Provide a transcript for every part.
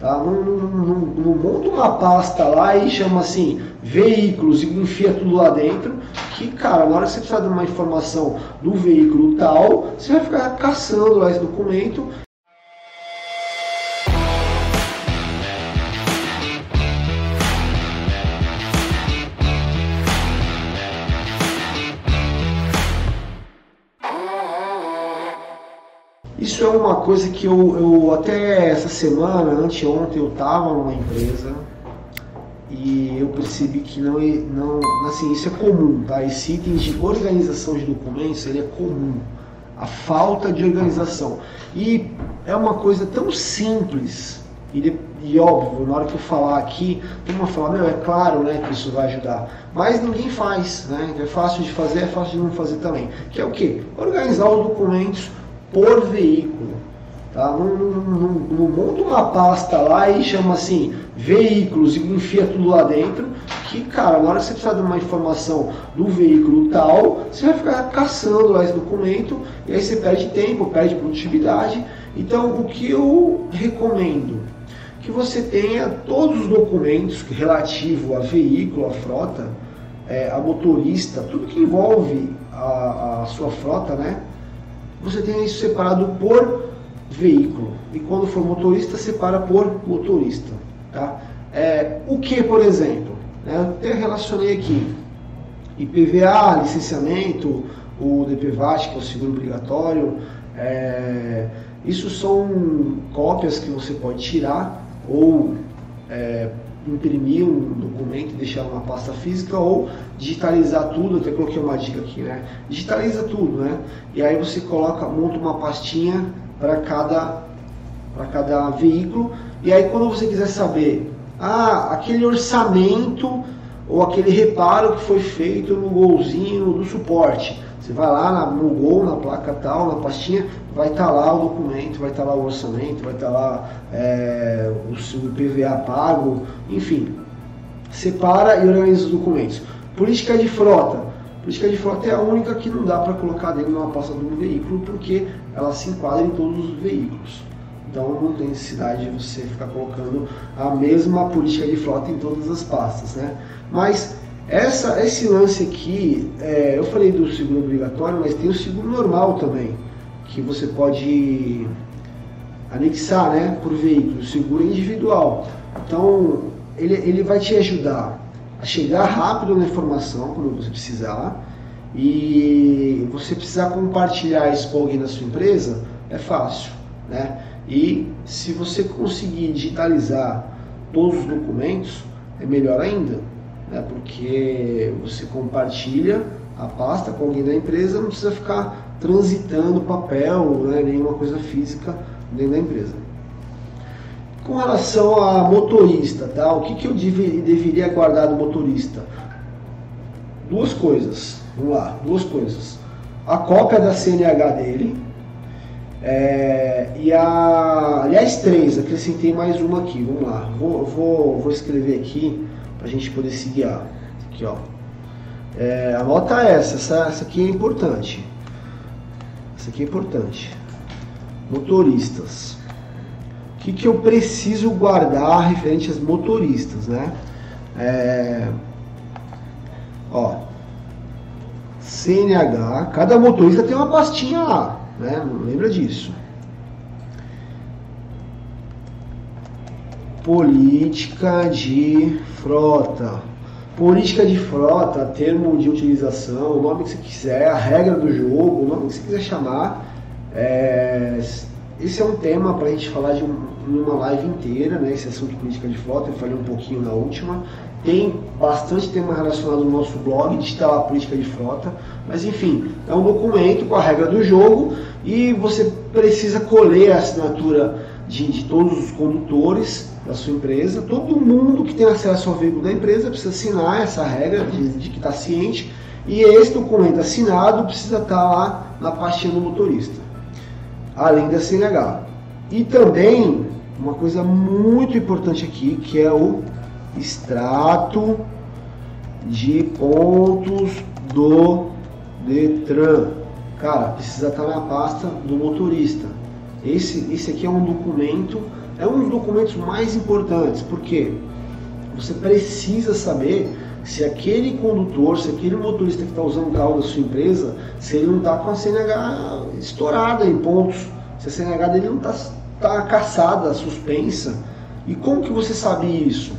Tá? Não, não, não, não, monta uma pasta lá e chama assim veículos e enfia tudo lá dentro. Que, cara, na hora que você precisar de uma informação do veículo tal, você vai ficar caçando lá esse documento Isso é uma coisa que eu, eu até essa semana, anteontem, eu estava numa empresa e eu percebi que não, é, não assim, isso é comum, tá? Esse item de organização de documentos, ele é comum. A falta de organização. E é uma coisa tão simples e, e óbvio, na hora que eu falar aqui, todo mundo falar, meu, é claro né, que isso vai ajudar. Mas ninguém faz, né? É fácil de fazer, é fácil de não fazer também. Que é o quê? Organizar os documentos por veículo. Tá? Não, não, não, não, monta uma pasta lá e chama assim veículos e enfia tudo lá dentro. Que, cara, na hora que você precisar de uma informação do veículo tal, você vai ficar caçando lá esse documento e aí você perde tempo, perde produtividade. Então, o que eu recomendo? Que você tenha todos os documentos relativo a veículo, a frota, é, a motorista, tudo que envolve a, a sua frota, né? Você tem isso separado por veículo. E quando for motorista, separa por motorista. Tá? É, o que, por exemplo? Né, eu até relacionei aqui. IPVA, licenciamento, o DPVAT, que é o seguro obrigatório. É, isso são cópias que você pode tirar ou é, imprimir um documento e deixar uma pasta física ou digitalizar tudo, até coloquei uma dica aqui, né? Digitaliza tudo, né? E aí você coloca, monta uma pastinha para cada para cada veículo e aí quando você quiser saber, ah, aquele orçamento ou aquele reparo que foi feito no golzinho do suporte, você vai lá no Gol, na placa tal, na pastinha, vai estar tá lá o documento, vai estar tá lá o orçamento, vai estar tá lá é, o, PVA pago, enfim. Separa e organiza os documentos. Política de frota. Política de frota é a única que não dá para colocar dentro de uma pasta de um veículo, porque ela se enquadra em todos os veículos. Então não tem necessidade de você ficar colocando a mesma política de frota em todas as pastas. Né? Mas essa, esse lance aqui, é, eu falei do seguro obrigatório, mas tem o seguro normal também, que você pode anexar né, por veículo, seguro individual. Então, ele, ele vai te ajudar a chegar rápido na informação quando você precisar e você precisar compartilhar isso com alguém da sua empresa, é fácil. Né? E se você conseguir digitalizar todos os documentos, é melhor ainda né, porque você compartilha a pasta com alguém da empresa, não precisa ficar transitando papel, né, nenhuma coisa física dentro da empresa. Com relação a motorista, tá? o que, que eu deve, deveria guardar do motorista? Duas coisas, vamos lá, duas coisas. A cópia da CNH dele, é, e a. Aliás, três, acrescentei mais uma aqui, vamos lá. Vou, vou, vou escrever aqui a gente poder se guiar. Aqui, ó. É, anota essa, essa, essa aqui é importante. Essa aqui é importante. Motoristas. O que, que eu preciso guardar referente aos motoristas, né? É, ó, CNH, cada motorista tem uma pastinha lá, né? Lembra disso. Política de frota. Política de frota, termo de utilização, o nome que você quiser, a regra do jogo, o nome que você quiser chamar. É, esse é um tema para a gente falar de um, uma live inteira, né? Esse assunto de política de frota, eu falei um pouquinho na última. Tem bastante tema relacionado no nosso blog, de lá política de frota. Mas enfim, é um documento com a regra do jogo e você precisa colher a assinatura de, de todos os condutores da sua empresa. Todo mundo que tem acesso ao veículo da empresa precisa assinar essa regra de, de que está ciente e esse documento assinado precisa estar tá lá na pastinha do motorista, além da CNH. E também uma coisa muito importante aqui que é o extrato de pontos do Detran. Cara, precisa estar tá na pasta do motorista. Esse, esse aqui é um documento é um dos documentos mais importantes, porque você precisa saber se aquele condutor, se aquele motorista que está usando o carro da sua empresa, se ele não está com a CNH estourada em pontos, se a CNH dele não está tá caçada, suspensa. E como que você sabe isso?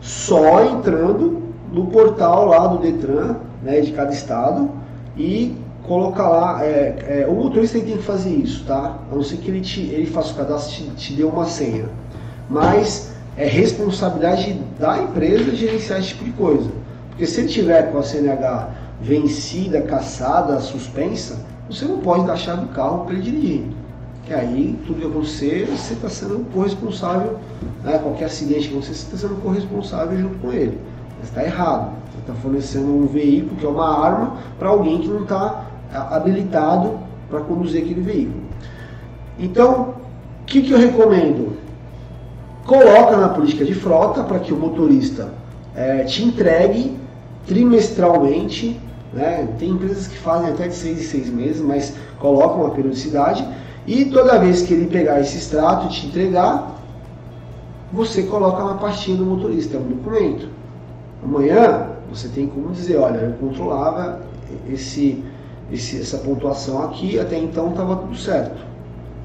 Só entrando no portal lá do Detran, né, de cada estado, e colocar lá. É, é, o motorista tem que fazer isso, tá? A não ser que ele, te, ele faça o cadastro e te, te dê uma senha. Mas é responsabilidade da empresa gerenciar esse tipo de coisa. Porque se ele tiver com a CNH vencida, caçada, suspensa, você não pode dar chave do carro para ele dirigir. Que aí tudo que acontecer, você está sendo corresponsável, né? qualquer acidente que você está sendo corresponsável junto com ele. Mas está errado. Você está fornecendo um veículo que é uma arma para alguém que não está habilitado para conduzir aquele veículo. Então, o que, que eu recomendo? Coloca na política de frota para que o motorista é, te entregue trimestralmente. Né? Tem empresas que fazem até de seis em seis meses, mas colocam uma periodicidade. E toda vez que ele pegar esse extrato e te entregar, você coloca na pastinha do motorista, é um documento. Amanhã você tem como dizer, olha, eu controlava esse esse, essa pontuação aqui, até então estava tudo certo.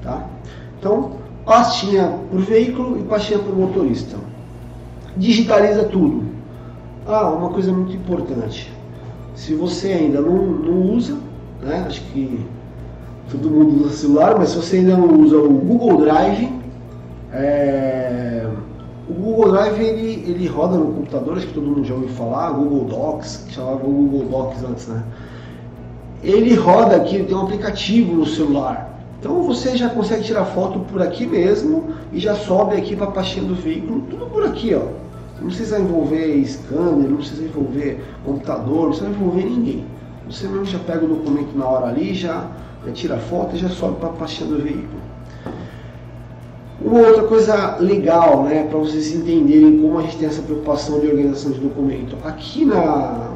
Tá? Então, pastinha por veículo e pastinha por motorista. Digitaliza tudo. Ah, uma coisa muito importante. Se você ainda não, não usa, né, acho que todo mundo usa celular, mas se você ainda não usa o Google Drive, é, o Google Drive ele, ele roda no computador, acho que todo mundo já ouviu falar, Google Docs, que chamava Google Docs antes, né? Ele roda aqui, tem um aplicativo no celular. Então você já consegue tirar foto por aqui mesmo e já sobe aqui para a pastinha do veículo, tudo por aqui, ó. Não precisa envolver scanner, não precisa envolver computador, não precisa envolver ninguém. Você mesmo já pega o documento na hora ali, já, já tira foto e já sobe para a pastinha do veículo. Uma outra coisa legal, né, para vocês entenderem como a gente tem essa preocupação de organização de documento. Aqui na,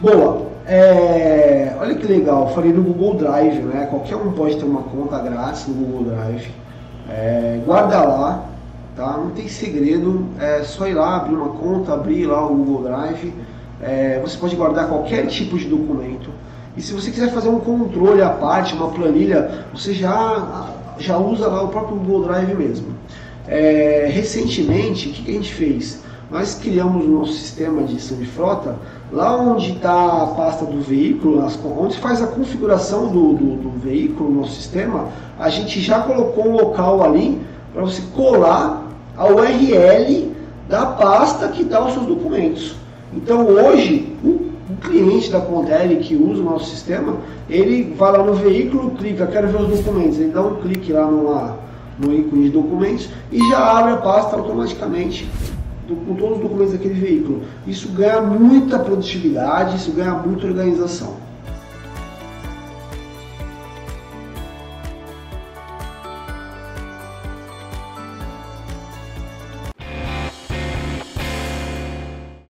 Boa. É, olha que legal, falei no Google Drive, né? Qualquer um pode ter uma conta grátis no Google Drive. É, guarda lá, tá? Não tem segredo, é só ir lá, abrir uma conta, abrir lá o Google Drive. É, você pode guardar qualquer tipo de documento. E se você quiser fazer um controle à parte, uma planilha, você já, já usa lá o próprio Google Drive mesmo. É, recentemente, o que, que a gente fez? Nós criamos o nosso sistema de frota Lá onde está a pasta do veículo, onde faz a configuração do, do, do veículo sistema, a gente já colocou um local ali para você colar a URL da pasta que dá os seus documentos. Então hoje, o, o cliente da Contele que usa o nosso sistema, ele vai lá no veículo, clica, quero ver os documentos, ele dá um clique lá no, no ícone de documentos e já abre a pasta automaticamente com todos os documentos daquele veículo. Isso ganha muita produtividade, isso ganha muita organização.